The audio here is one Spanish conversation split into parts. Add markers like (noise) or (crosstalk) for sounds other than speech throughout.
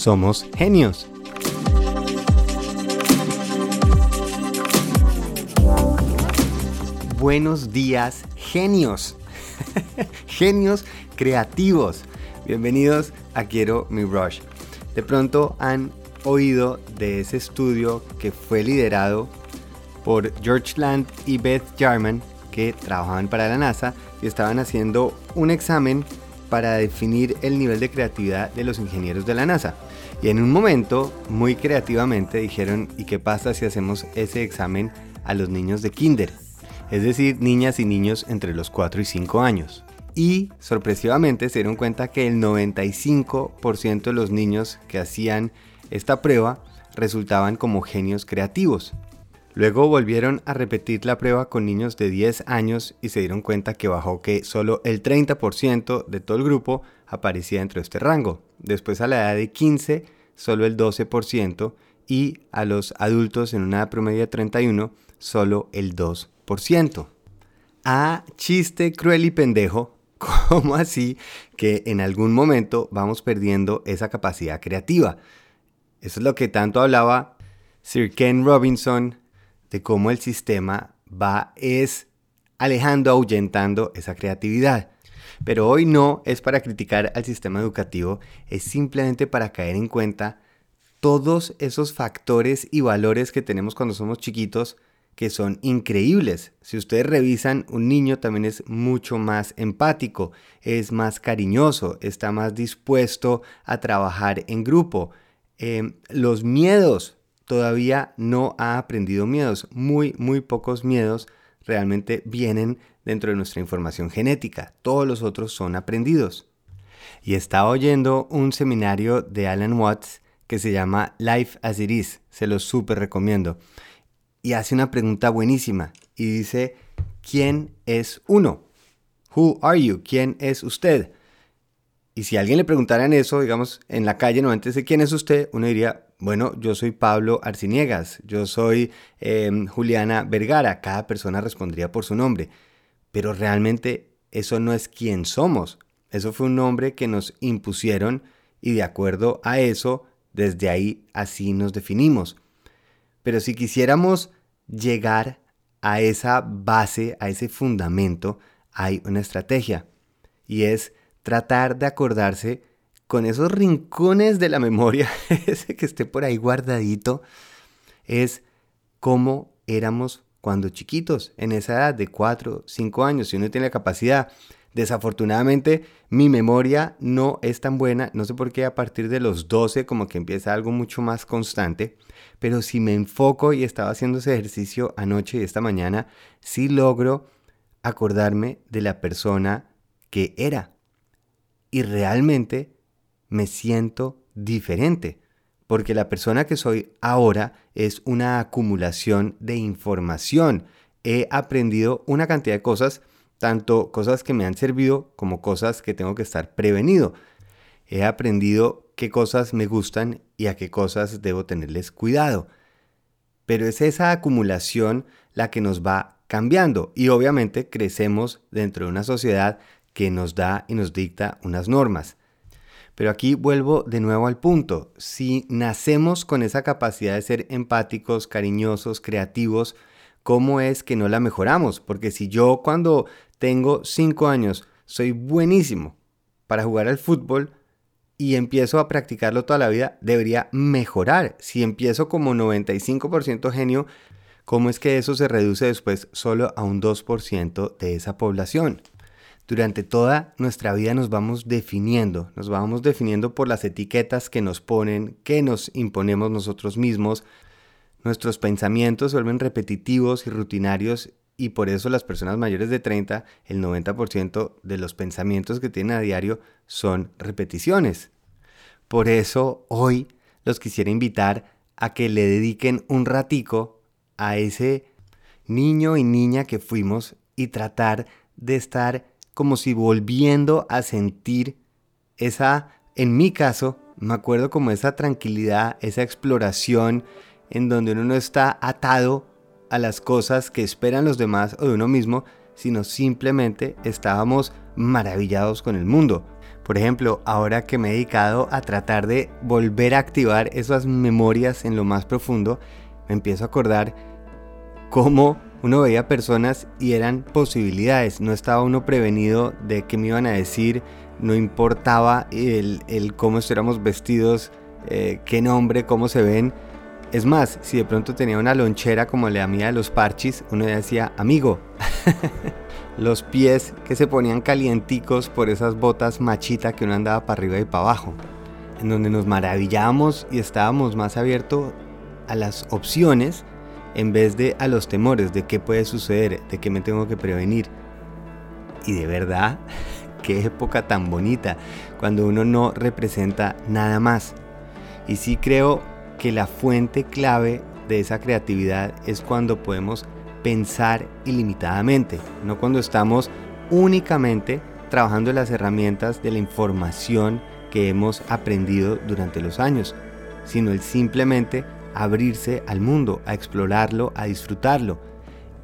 somos genios. Buenos días, genios. (laughs) genios creativos. Bienvenidos a Quiero mi Rush. De pronto han oído de ese estudio que fue liderado por George Land y Beth Jarman que trabajaban para la NASA y estaban haciendo un examen para definir el nivel de creatividad de los ingenieros de la NASA. Y en un momento, muy creativamente, dijeron, ¿y qué pasa si hacemos ese examen a los niños de kinder? Es decir, niñas y niños entre los 4 y 5 años. Y sorpresivamente se dieron cuenta que el 95% de los niños que hacían esta prueba resultaban como genios creativos. Luego volvieron a repetir la prueba con niños de 10 años y se dieron cuenta que bajó que solo el 30% de todo el grupo aparecía dentro de este rango. Después a la edad de 15, solo el 12% y a los adultos en una edad promedio de 31, solo el 2%. Ah, chiste cruel y pendejo, (laughs) ¿cómo así que en algún momento vamos perdiendo esa capacidad creativa? Eso es lo que tanto hablaba Sir Ken Robinson de cómo el sistema va es alejando, ahuyentando esa creatividad. Pero hoy no es para criticar al sistema educativo, es simplemente para caer en cuenta todos esos factores y valores que tenemos cuando somos chiquitos que son increíbles. Si ustedes revisan, un niño también es mucho más empático, es más cariñoso, está más dispuesto a trabajar en grupo. Em, los miedos todavía no ha aprendido miedos. Muy, muy pocos miedos realmente vienen dentro de nuestra información genética. Todos los otros son aprendidos. Y estaba oyendo un seminario de Alan Watts que se llama Life as It Is. Se lo súper recomiendo. Y hace una pregunta buenísima. Y dice, ¿quién es uno? Who are you? ¿Quién es usted? Y si alguien le preguntaran eso, digamos, en la calle, no antes de quién es usted, uno diría, bueno, yo soy Pablo Arciniegas, yo soy em, Juliana Vergara, cada persona respondería por su nombre, pero realmente eso no es quién somos, eso fue un nombre que nos impusieron y de acuerdo a eso, desde ahí así nos definimos. Pero si quisiéramos llegar a esa base, a ese fundamento, hay una estrategia y es tratar de acordarse con esos rincones de la memoria, (laughs) ese que esté por ahí guardadito, es cómo éramos cuando chiquitos, en esa edad de 4, 5 años, si uno tiene la capacidad. Desafortunadamente, mi memoria no es tan buena, no sé por qué a partir de los 12 como que empieza algo mucho más constante, pero si me enfoco y estaba haciendo ese ejercicio anoche y esta mañana, sí logro acordarme de la persona que era. Y realmente me siento diferente, porque la persona que soy ahora es una acumulación de información. He aprendido una cantidad de cosas, tanto cosas que me han servido como cosas que tengo que estar prevenido. He aprendido qué cosas me gustan y a qué cosas debo tenerles cuidado. Pero es esa acumulación la que nos va cambiando y obviamente crecemos dentro de una sociedad que nos da y nos dicta unas normas. Pero aquí vuelvo de nuevo al punto. Si nacemos con esa capacidad de ser empáticos, cariñosos, creativos, ¿cómo es que no la mejoramos? Porque si yo cuando tengo 5 años soy buenísimo para jugar al fútbol y empiezo a practicarlo toda la vida, debería mejorar. Si empiezo como 95% genio, ¿cómo es que eso se reduce después solo a un 2% de esa población? Durante toda nuestra vida nos vamos definiendo, nos vamos definiendo por las etiquetas que nos ponen, que nos imponemos nosotros mismos. Nuestros pensamientos vuelven repetitivos y rutinarios y por eso las personas mayores de 30, el 90% de los pensamientos que tienen a diario son repeticiones. Por eso hoy los quisiera invitar a que le dediquen un ratico a ese niño y niña que fuimos y tratar de estar como si volviendo a sentir esa, en mi caso, me acuerdo como esa tranquilidad, esa exploración en donde uno no está atado a las cosas que esperan los demás o de uno mismo, sino simplemente estábamos maravillados con el mundo. Por ejemplo, ahora que me he dedicado a tratar de volver a activar esas memorias en lo más profundo, me empiezo a acordar cómo uno veía personas y eran posibilidades, no estaba uno prevenido de qué me iban a decir, no importaba el, cómo estuviéramos vestidos, eh, qué nombre, cómo se ven. Es más, si de pronto tenía una lonchera como la mía de los parchis, uno decía, amigo. (laughs) los pies que se ponían calienticos por esas botas machita que uno andaba para arriba y para abajo, en donde nos maravillábamos y estábamos más abiertos a las opciones en vez de a los temores de qué puede suceder, de qué me tengo que prevenir. Y de verdad, (laughs) qué época tan bonita, cuando uno no representa nada más. Y sí creo que la fuente clave de esa creatividad es cuando podemos pensar ilimitadamente, no cuando estamos únicamente trabajando las herramientas de la información que hemos aprendido durante los años, sino el simplemente abrirse al mundo, a explorarlo, a disfrutarlo.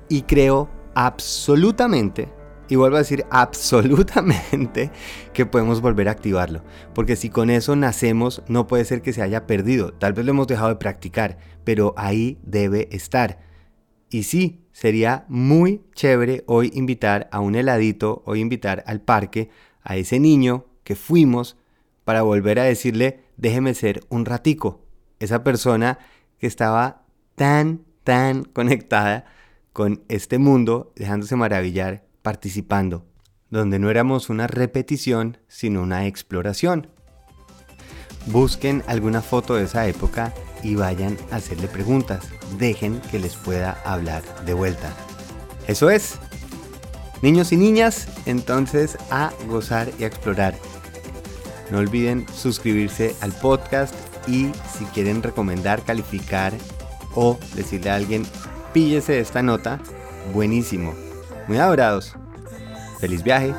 Y creo absolutamente, y vuelvo a decir absolutamente, (laughs) que podemos volver a activarlo. Porque si con eso nacemos, no puede ser que se haya perdido. Tal vez lo hemos dejado de practicar, pero ahí debe estar. Y sí, sería muy chévere hoy invitar a un heladito, hoy invitar al parque a ese niño que fuimos para volver a decirle, déjeme ser un ratico. Esa persona que estaba tan, tan conectada con este mundo, dejándose maravillar, participando, donde no éramos una repetición, sino una exploración. Busquen alguna foto de esa época y vayan a hacerle preguntas. Dejen que les pueda hablar de vuelta. Eso es. Niños y niñas, entonces a gozar y a explorar. No olviden suscribirse al podcast y si quieren recomendar, calificar o decirle a alguien, píllese esta nota, buenísimo. Muy adorados. Feliz viaje.